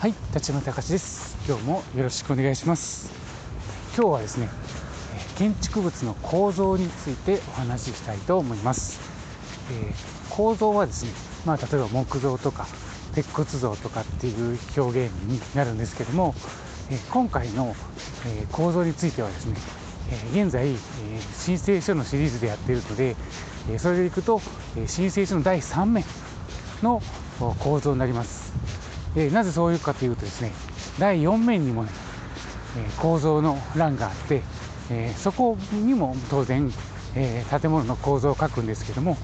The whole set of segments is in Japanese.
はい、立花隆です。今日もよろしくお願いします。今日はですね、え建築物の構造についてお話ししたいと思います。えー構造はですね、まあ例えば木造とか鉄骨造とかっていう表現になるんですけども、えー今回の、えー構造についてはですね、えー現在、えー申請書のシリーズでやっているので、えーそれでいくと、えー申請書の第3面の構造になります。えなぜそういうかというとですね第4面にもね、え構造の欄があって、えそこにも当然、え建物の構造を書くんですけども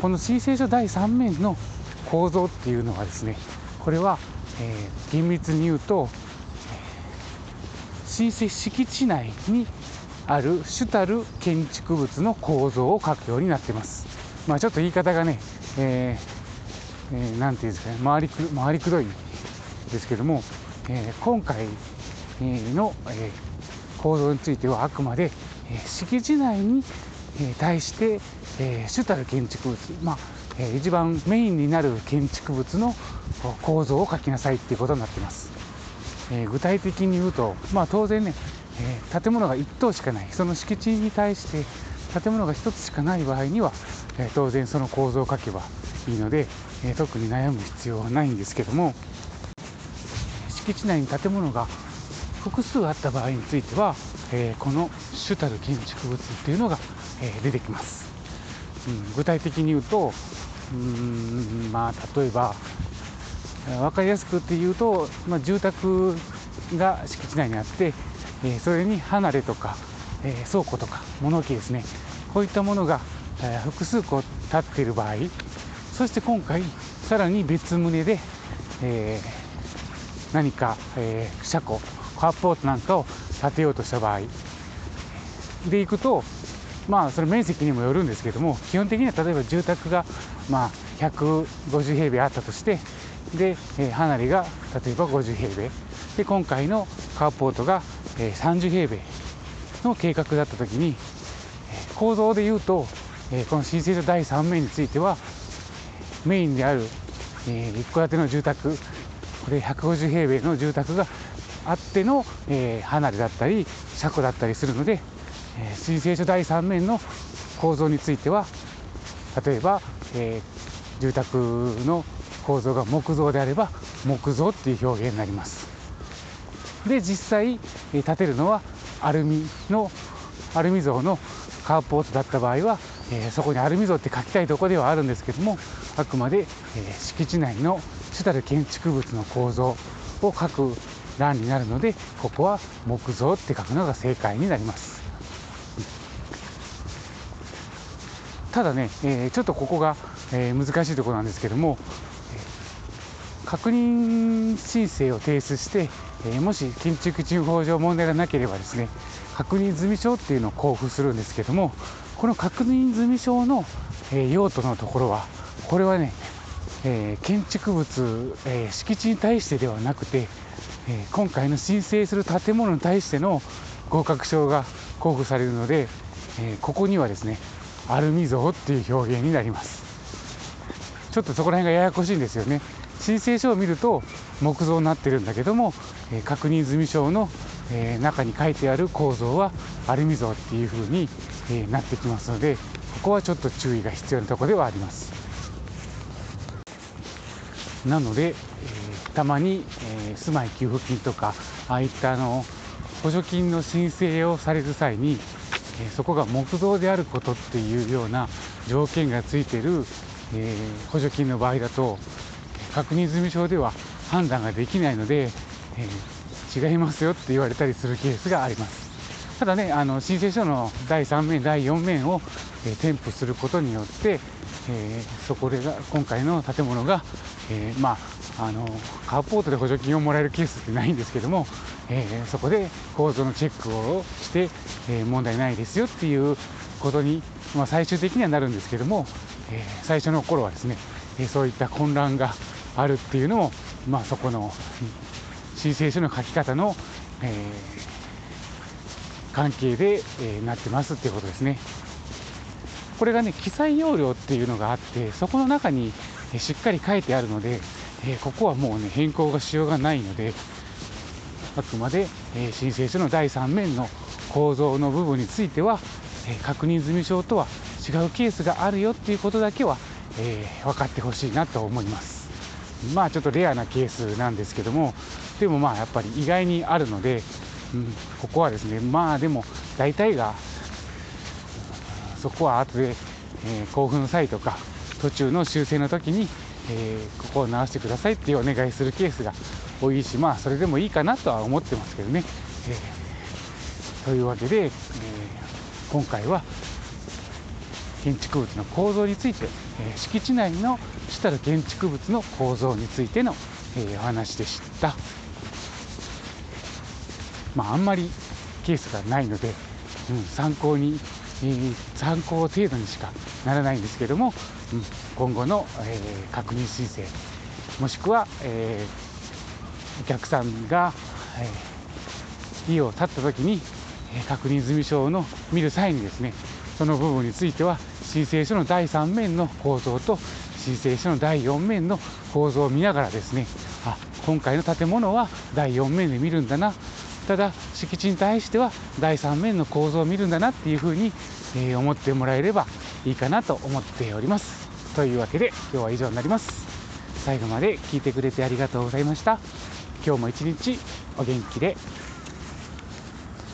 この申請書第3面の構造っていうのはですねこれは、え厳密に言うと、えー申請敷地内にある主たる建築物の構造を書くようになっています。まあ、ちょっと言い方がね、えーえーなんていうんですかね回りく回りくどいですけども、えー今回の、えー構造についてはあくまで、えー敷地内に、対して、えー主たる建築物、まあえー一番メインになる建築物の構造を書きなさいっていうことになっています。えー具体的に言うと、まあ、当然ね、えー建物が1棟しかないその敷地に対して建物が1つしかない場合には、え当然その構造を書けばいいので、え特に悩む必要はないんですけども敷地内に建物が複数あった場合については、えこの主たる建築物っていうのが、え出てきます、うん、具体的に言うとうんまあ例えば分かりやすくって言うと、まあ、住宅が敷地内にあって、えそれに離れとか、え倉庫とか物置ですね。こういったものが、え複数個建っている場合そして今回さらに別棟で、えー何か、えー車庫カーポートなんかを建てようとした場合。でいくとまあそれ面積にもよるんですけども基本的には例えば住宅がまあ150平米あったとしてで、えー離れが例えば50平米。で今回のカーポートが、えー30平米の計画だった時にえー構造でいうと、えーこの申請書第3面についてはメインである、えー一戸建ての住宅これ150平米の住宅があっての、えー離れだったり車庫だったりするので、えー申請書第3面の構造については例えば、えー住宅の構造が木造であれば木造っていう表現になります。で実際、え建てるのはアルミのアルミ像のカーポートだった場合は、えーそこにアルミ像って書きたいとこではあるんですけどもあくまで、えー敷地内の主たる建築物の構造を書く欄になるのでここは木造って書くのが正解になります。ただね、えーちょっとここが、え難しいとこなんですけども、確認申請を提出して、えもし建築地法上問題がなければですね確認済証っていうのを交付するんですけどもこの確認済証の、え用途のところはこれはね、え建築物、え敷地に対してではなくて、え今回の申請する建物に対しての合格証が交付されるので、えここにはですねアルミ像っていう表現になります。ちょっとそこら辺がややこしいんですよね。申請書を見ると木造になってるんだけども、え確認済証の、え中に書いてある構造はアルミ像っていう風に、えなってきますのでここはちょっと注意が必要なとこではあります。なので、えたまに、え住まい給付金とかああいったあの補助金の申請をされる際に、えそこが木造であることっていうような条件がついてる、えー補助金の場合だと確認済証では判断ができないので、えー違いますよって言われたりするケースがあります。ただねあの申請書の第3面第4面を、えー添付することによって、えーそこでが今回の建物が、えーまああのカーポートで補助金をもらえるケースってないんですけども、えーそこで構造のチェックをして、えー問題ないですよっていうことに、まあ、最終的にはなるんですけども、えー最初の頃はですね、えーそういった混乱があるっていうのも、まあ、そこの申請書の書き方の、えー関係で、えーなってますっていうことですね。これがね記載要領っていうのがあってそこの中にしっかり書いてあるので、えー、ここはもうね変更がしようがないのであくまで、え、申請書の第3面の構造の部分については、え、確認済証とは違うケースがあるよっていうことだけは、え、分かってほしいなと思いますまあちょっとレアなケースなんですけどもでもまあやっぱり意外にあるので、うん、ここはですねまあでも大体がそこは後で、えー、興奮祭とか途中の修正の時に、えー、ここを直してくださいっていうお願いするケースが多いしまあそれでもいいかなとは思ってますけどね。えー、というわけで、え、今回は建築物の構造について、え敷地内の主たる建築物の構造についての、えお話でした。まあ、あんまりケースがないので、うん、参考に、えー、参考程度にしかならないんですけども、うん、今後の、えー、確認申請もしくは、えー、お客さんが、えー、家を建った時に、え確認済証の見る際にですねその部分については申請書の第3面の構造と申請書の第4面の構造を見ながらですね。あ今回の建物は第4面で見るんだな。ただ敷地に対しては第3面の構造を見るんだなっていうふうに、えー、思ってもらえればいいかなと思っております。というわけで今日は以上になります。最後まで聞いてくれてありがとうございました。今日も一日お元気で。